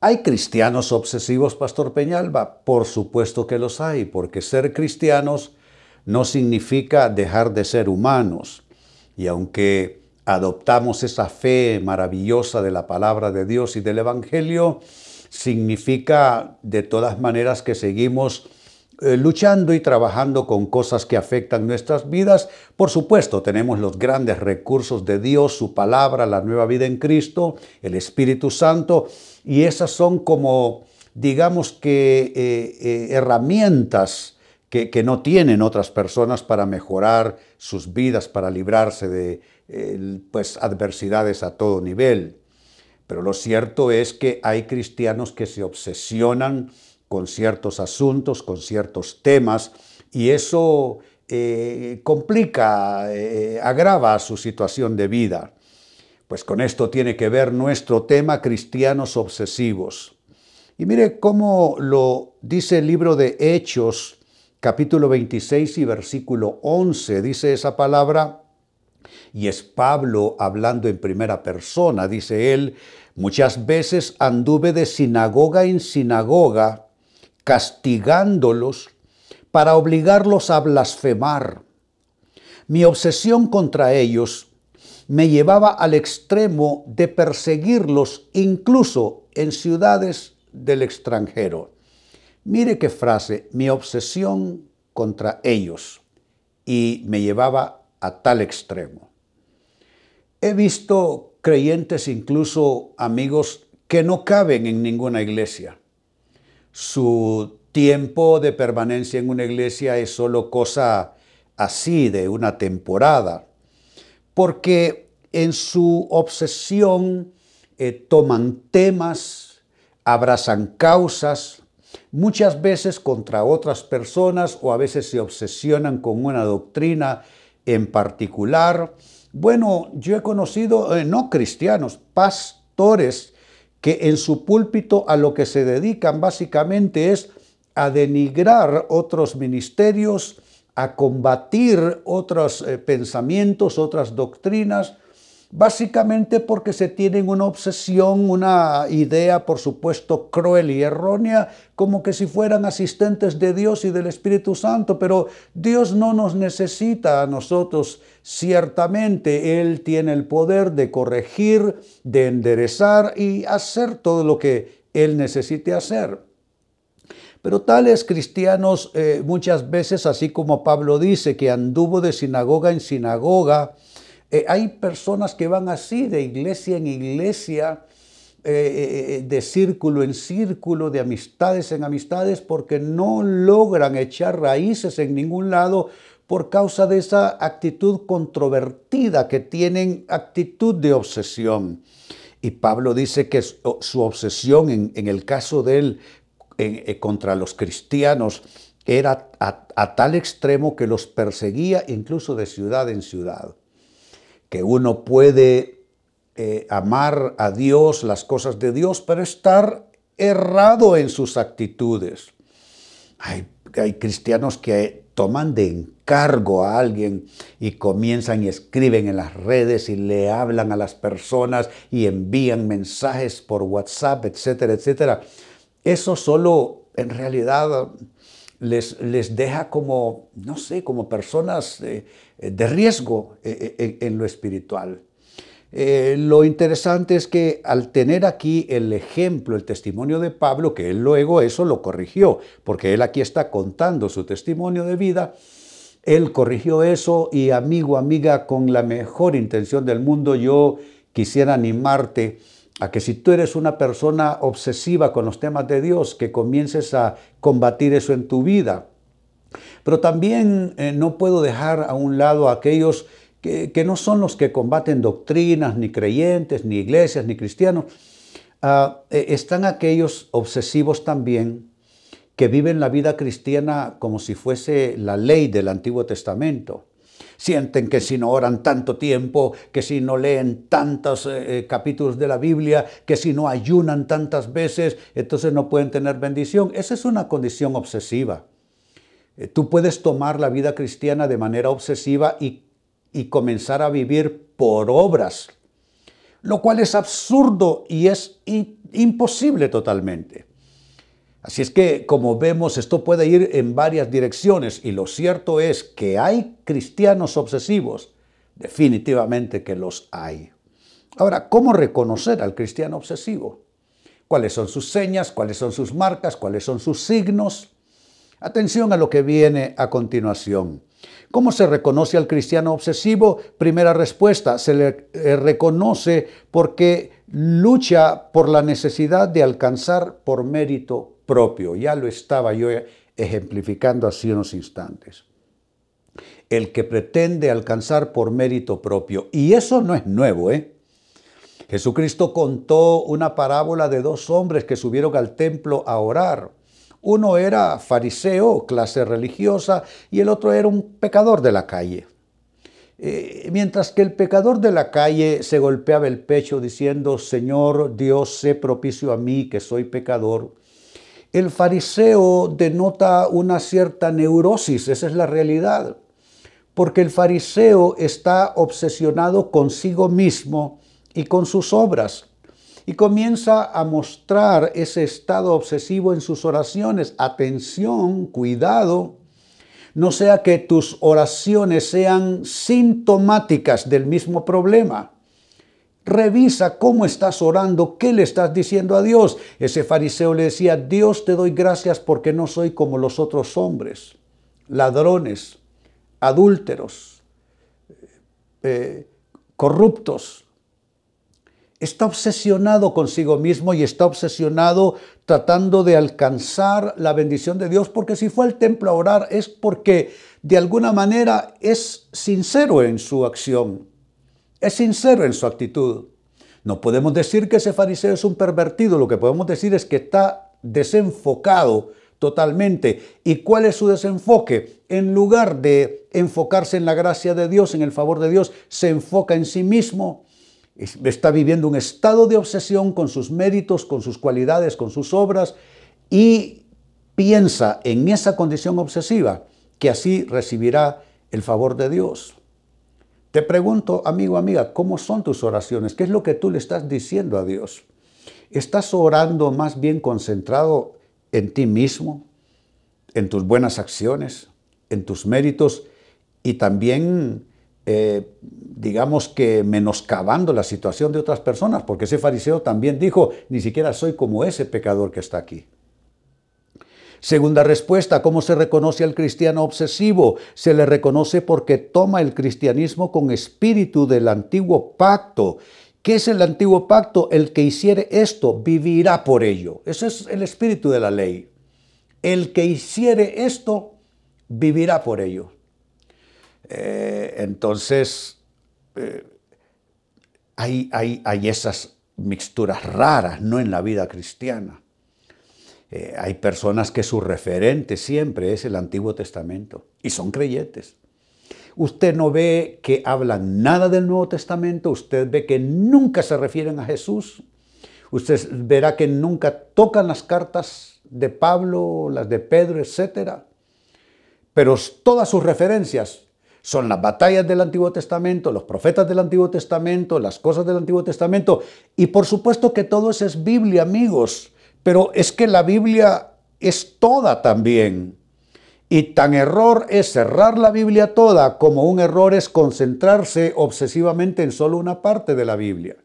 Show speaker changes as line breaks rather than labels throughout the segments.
¿Hay cristianos obsesivos, Pastor Peñalba? Por supuesto que los hay, porque ser cristianos no significa dejar de ser humanos. Y aunque adoptamos esa fe maravillosa de la palabra de Dios y del Evangelio, significa de todas maneras que seguimos eh, luchando y trabajando con cosas que afectan nuestras vidas. Por supuesto, tenemos los grandes recursos de Dios, su palabra, la nueva vida en Cristo, el Espíritu Santo, y esas son como, digamos que, eh, eh, herramientas que, no tienen otras personas para mejorar sus vidas, para librarse de pues, adversidades a todo nivel. Pero lo cierto es que hay cristianos que se obsesionan con ciertos asuntos, con ciertos temas, y eso eh, complica, eh, agrava su situación de vida. Pues con esto tiene que ver nuestro tema cristianos obsesivos. Y mire cómo lo dice el libro de Hechos, capítulo 26 y versículo 11, dice esa palabra, y es Pablo hablando en primera persona, dice él, muchas veces anduve de sinagoga en sinagoga, castigándolos para obligarlos a blasfemar. Mi obsesión contra ellos me llevaba al extremo de perseguirlos incluso en ciudades del extranjero. Mire qué frase, mi obsesión contra ellos y me llevaba a tal extremo. He visto creyentes, incluso amigos, que no caben en ninguna iglesia su tiempo de permanencia en una iglesia es solo cosa así, de una temporada, porque en su obsesión eh, toman temas, abrazan causas, muchas veces contra otras personas o a veces se obsesionan con una doctrina en particular. Bueno, yo he conocido, eh, no cristianos, pastores que en su púlpito a lo que se dedican básicamente es a denigrar otros ministerios, a combatir otros eh, pensamientos, otras doctrinas, básicamente porque se tienen una obsesión, una idea, por supuesto, cruel y errónea, como que si fueran asistentes de Dios y del Espíritu Santo, pero Dios no nos necesita a nosotros, ciertamente Él tiene el poder de corregir, de enderezar y hacer todo lo que Él necesite hacer. Pero tales cristianos eh, muchas veces, así como Pablo dice, que anduvo de sinagoga en sinagoga, eh, hay personas que van así de iglesia en iglesia, eh, eh, de círculo en círculo, de amistades en amistades, porque no logran echar raíces en ningún lado por causa de esa actitud controvertida que tienen, actitud de obsesión. Y Pablo dice que su obsesión en, el caso de él contra los cristianos era a tal extremo que los perseguía incluso de ciudad en ciudad que uno puede eh, amar a Dios, las cosas de Dios, pero estar errado en sus actitudes. Hay, cristianos que toman de encargo a alguien y comienzan y escriben en las redes y le hablan a las personas y envían mensajes por WhatsApp, etcétera, etcétera. Eso solo en realidad les, les deja como, no sé, como personas eh, de riesgo eh, eh, en lo espiritual. lo interesante es que al tener aquí el ejemplo, el testimonio de Pablo, que él luego eso lo corrigió, porque él aquí está contando su testimonio de vida, él corrigió eso y amigo, amiga, con la mejor intención del mundo, yo quisiera animarte a que si tú eres una persona obsesiva con los temas de Dios, que comiences a combatir eso en tu vida. Pero también eh, no puedo dejar a un lado a aquellos que, no son los que combaten doctrinas, ni creyentes, ni iglesias, ni cristianos. Ah, eh, están aquellos obsesivos también que viven la vida cristiana como si fuese la ley del Antiguo Testamento. Sienten que si no oran tanto tiempo, que si no leen tantos eh, capítulos de la Biblia, que si no ayunan tantas veces, entonces no pueden tener bendición. Esa es una condición obsesiva. Eh, tú puedes tomar la vida cristiana de manera obsesiva y, y comenzar a vivir por obras, lo cual es absurdo y es imposible totalmente. Así es que, como vemos, esto puede ir en varias direcciones y lo cierto es que hay cristianos obsesivos, definitivamente que los hay. Ahora, ¿cómo reconocer al cristiano obsesivo? ¿Cuáles son sus señas? ¿Cuáles son sus marcas? ¿Cuáles son sus signos? Atención a lo que viene a continuación. ¿Cómo se reconoce al cristiano obsesivo? Primera respuesta, se le eh, reconoce porque lucha por la necesidad de alcanzar por mérito propio. Ya lo estaba yo ejemplificando hace unos instantes. El que pretende alcanzar por mérito propio. Y eso no es nuevo, ¿eh? Jesucristo contó una parábola de dos hombres que subieron al templo a orar. Uno era fariseo, clase religiosa, y el otro era un pecador de la calle. Eh, mientras que el pecador de la calle se golpeaba el pecho diciendo, Señor Dios, sé propicio a mí que soy pecador, el fariseo denota una cierta neurosis, esa es la realidad, porque el fariseo está obsesionado consigo mismo y con sus obras y comienza a mostrar ese estado obsesivo en sus oraciones. Atención, cuidado, no sea que tus oraciones sean sintomáticas del mismo problema. Revisa cómo estás orando, qué le estás diciendo a Dios. Ese fariseo le decía, Dios te doy gracias porque no soy como los otros hombres, ladrones, adúlteros, eh, corruptos. Está obsesionado consigo mismo y está obsesionado tratando de alcanzar la bendición de Dios, porque si fue al templo a orar es porque de alguna manera es sincero en su acción es sincero en su actitud. No podemos decir que ese fariseo es un pervertido, lo que podemos decir es que está desenfocado totalmente. ¿Y cuál es su desenfoque? En lugar de enfocarse en la gracia de Dios, en el favor de Dios, se enfoca en sí mismo, está viviendo un estado de obsesión con sus méritos, con sus cualidades, con sus obras, y piensa en esa condición obsesiva que así recibirá el favor de Dios. Te pregunto, amigo, amiga, ¿cómo son tus oraciones? ¿Qué es lo que tú le estás diciendo a Dios? ¿Estás orando más bien concentrado en ti mismo, en tus buenas acciones, en tus méritos y también, eh, digamos que menoscabando la situación de otras personas? Porque ese fariseo también dijo, ni siquiera soy como ese pecador que está aquí. Segunda respuesta, ¿cómo se reconoce al cristiano obsesivo? Se le reconoce porque toma el cristianismo con espíritu del antiguo pacto. ¿Qué es el antiguo pacto? El que hiciere esto vivirá por ello. Ese es el espíritu de la ley. El que hiciere esto vivirá por ello. Eh, entonces, eh, hay, hay, hay esas mixturas raras, no en la vida cristiana. Eh, hay personas que su referente siempre es el Antiguo Testamento y son creyentes. Usted no ve que hablan nada del Nuevo Testamento, usted ve que nunca se refieren a Jesús, usted verá que nunca tocan las cartas de Pablo, las de Pedro, etc. Pero todas sus referencias son las batallas del Antiguo Testamento, los profetas del Antiguo Testamento, las cosas del Antiguo Testamento. Y por supuesto que todo eso es Biblia, amigos. Pero es que la Biblia es toda también. Y tan error es cerrar la Biblia toda como un error es concentrarse obsesivamente en solo una parte de la Biblia.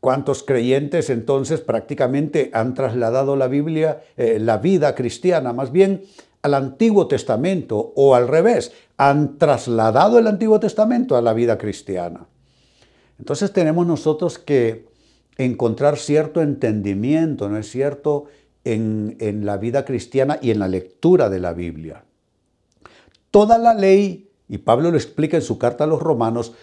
¿Cuántos creyentes entonces prácticamente han trasladado la Biblia, eh, la vida cristiana más bien, al Antiguo Testamento o al revés? Han trasladado el Antiguo Testamento a la vida cristiana. Entonces tenemos nosotros que encontrar cierto entendimiento, ¿no es cierto?, en, en la vida cristiana y en la lectura de la Biblia. Toda la ley, y Pablo lo explica en su carta a los romanos,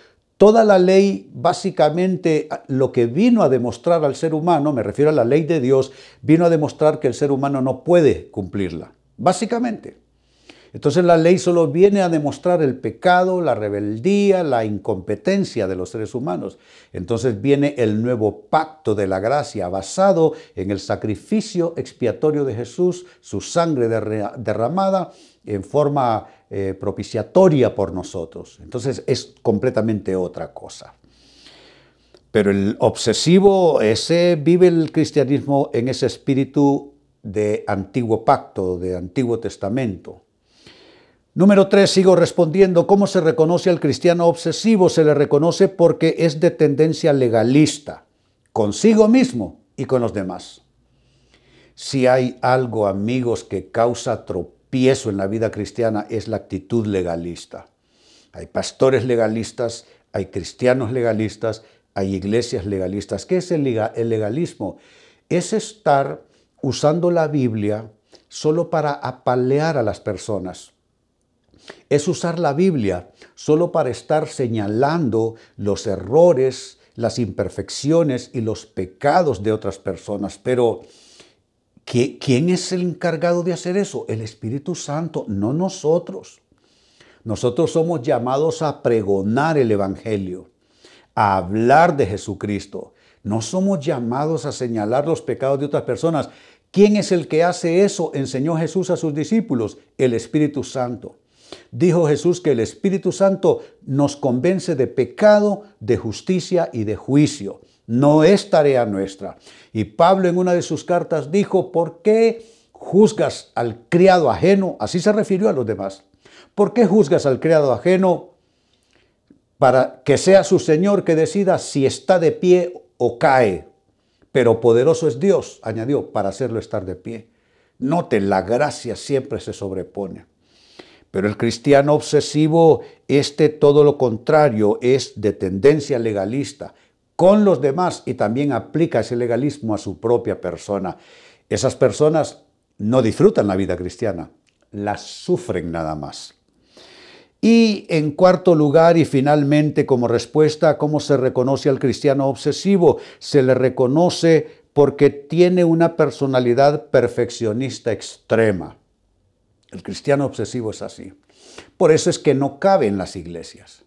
Toda la ley, básicamente, lo que vino a demostrar al ser humano, me refiero a la ley de Dios, vino a demostrar que el ser humano no puede cumplirla. Básicamente. Entonces la ley solo viene a demostrar el pecado, la rebeldía, la incompetencia de los seres humanos. Entonces viene el nuevo pacto de la gracia basado en el sacrificio expiatorio de Jesús, su sangre derramada en forma eh, propiciatoria por nosotros. Entonces es completamente otra cosa. Pero el obsesivo, ese vive el cristianismo en ese espíritu de antiguo pacto, de antiguo testamento. Número tres, sigo respondiendo, ¿cómo se reconoce al cristiano obsesivo? Se le reconoce porque es de tendencia legalista, consigo mismo y con los demás. Si hay algo, amigos, que causa tropiezo en la vida cristiana, es la actitud legalista. Hay pastores legalistas, hay cristianos legalistas, hay iglesias legalistas. ¿Qué es el legalismo? Es estar usando la Biblia solo para apalear a las personas es usar la Biblia solo para estar señalando los errores, las imperfecciones y los pecados de otras personas. Pero, ¿quién es el encargado de hacer eso? El Espíritu Santo, no nosotros. Nosotros somos llamados a pregonar el Evangelio, a hablar de Jesucristo. No somos llamados a señalar los pecados de otras personas. ¿Quién es el que hace eso? Enseñó Jesús a sus discípulos, el Espíritu Santo. Dijo Jesús que el Espíritu Santo nos convence de pecado, de justicia y de juicio. No es tarea nuestra. Y Pablo en una de sus cartas dijo, ¿por qué juzgas al criado ajeno? Así se refirió a los demás. ¿Por qué juzgas al criado ajeno para que sea su Señor que decida si está de pie o cae? Pero poderoso es Dios, añadió, para hacerlo estar de pie. Note, la gracia siempre se sobrepone. Pero el cristiano obsesivo, este todo lo contrario, es de tendencia legalista con los demás y también aplica ese legalismo a su propia persona. Esas personas no disfrutan la vida cristiana, la sufren nada más. Y en cuarto lugar y finalmente como respuesta a cómo se reconoce al cristiano obsesivo, se le reconoce porque tiene una personalidad perfeccionista extrema. El cristiano obsesivo es así. Por eso es que no cabe en las iglesias.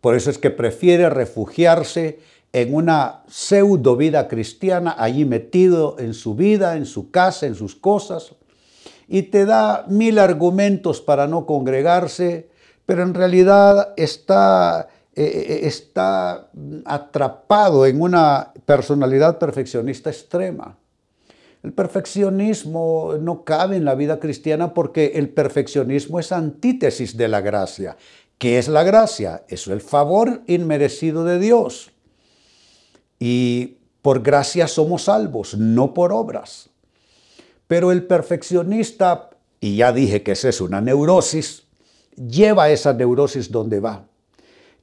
Por eso es que prefiere refugiarse en una pseudo vida cristiana, allí metido en su vida, en su casa, en sus cosas, y te da mil argumentos para no congregarse, pero en realidad está, eh, eh, está atrapado en una personalidad perfeccionista extrema. El perfeccionismo no cabe en la vida cristiana porque el perfeccionismo es antítesis de la gracia. ¿Qué es la gracia? Es el favor inmerecido de Dios. Y por gracia somos salvos, no por obras. Pero el perfeccionista, y ya dije que esa es una neurosis, lleva esa neurosis donde va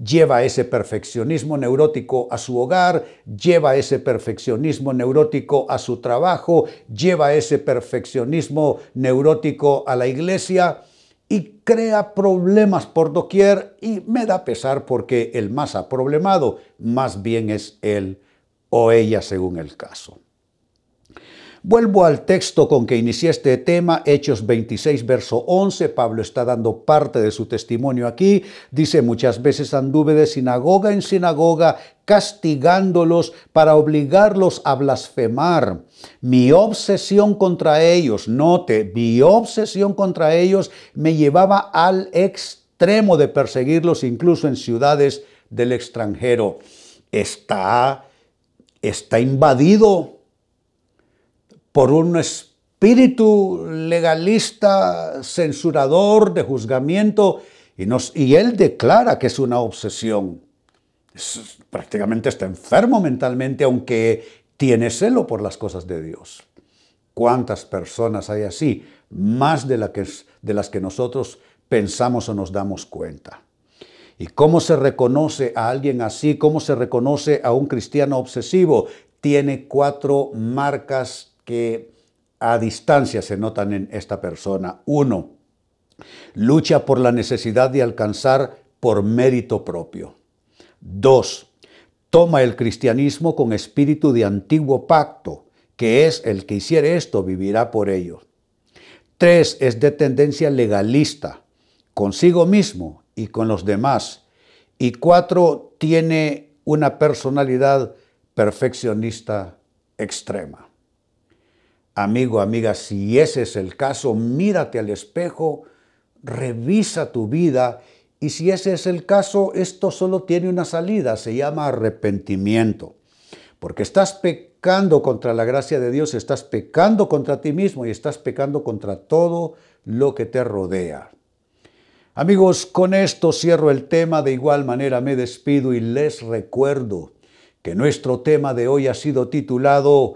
lleva ese perfeccionismo neurótico a su hogar, lleva ese perfeccionismo neurótico a su trabajo, lleva ese perfeccionismo neurótico a la iglesia y crea problemas por doquier y me da pesar porque el más aproblemado más bien es él o ella según el caso. Vuelvo al texto con que inicié este tema, Hechos 26, verso 11. Pablo está dando parte de su testimonio aquí. Dice, muchas veces anduve de sinagoga en sinagoga, castigándolos para obligarlos a blasfemar. Mi obsesión contra ellos, note, mi obsesión contra ellos me llevaba al extremo de perseguirlos incluso en ciudades del extranjero. Está, está invadido por un espíritu legalista, censurador, de juzgamiento, y, nos, y él declara que es una obsesión. prácticamente está enfermo mentalmente, aunque tiene celo por las cosas de Dios. ¿Cuántas personas hay así? Más de, la que, de las que nosotros pensamos o nos damos cuenta. ¿Y cómo se reconoce a alguien así? ¿Cómo se reconoce a un cristiano obsesivo? Tiene cuatro marcas que a distancia se notan en esta persona. Uno, lucha por la necesidad de alcanzar por mérito propio. 2. Toma el cristianismo con espíritu de antiguo pacto, que es el que hiciere esto vivirá por ello. 3. Es de tendencia legalista, consigo mismo y con los demás. Y 4. Tiene una personalidad perfeccionista extrema. Amigo, amiga, si ese es el caso, mírate al espejo, revisa tu vida y si ese es el caso, esto solo tiene una salida, se llama arrepentimiento. Porque estás pecando contra la gracia de Dios, estás pecando contra ti mismo y estás pecando contra todo lo que te rodea. Amigos, con esto cierro el tema, de igual manera me despido y les recuerdo que nuestro tema de hoy ha sido titulado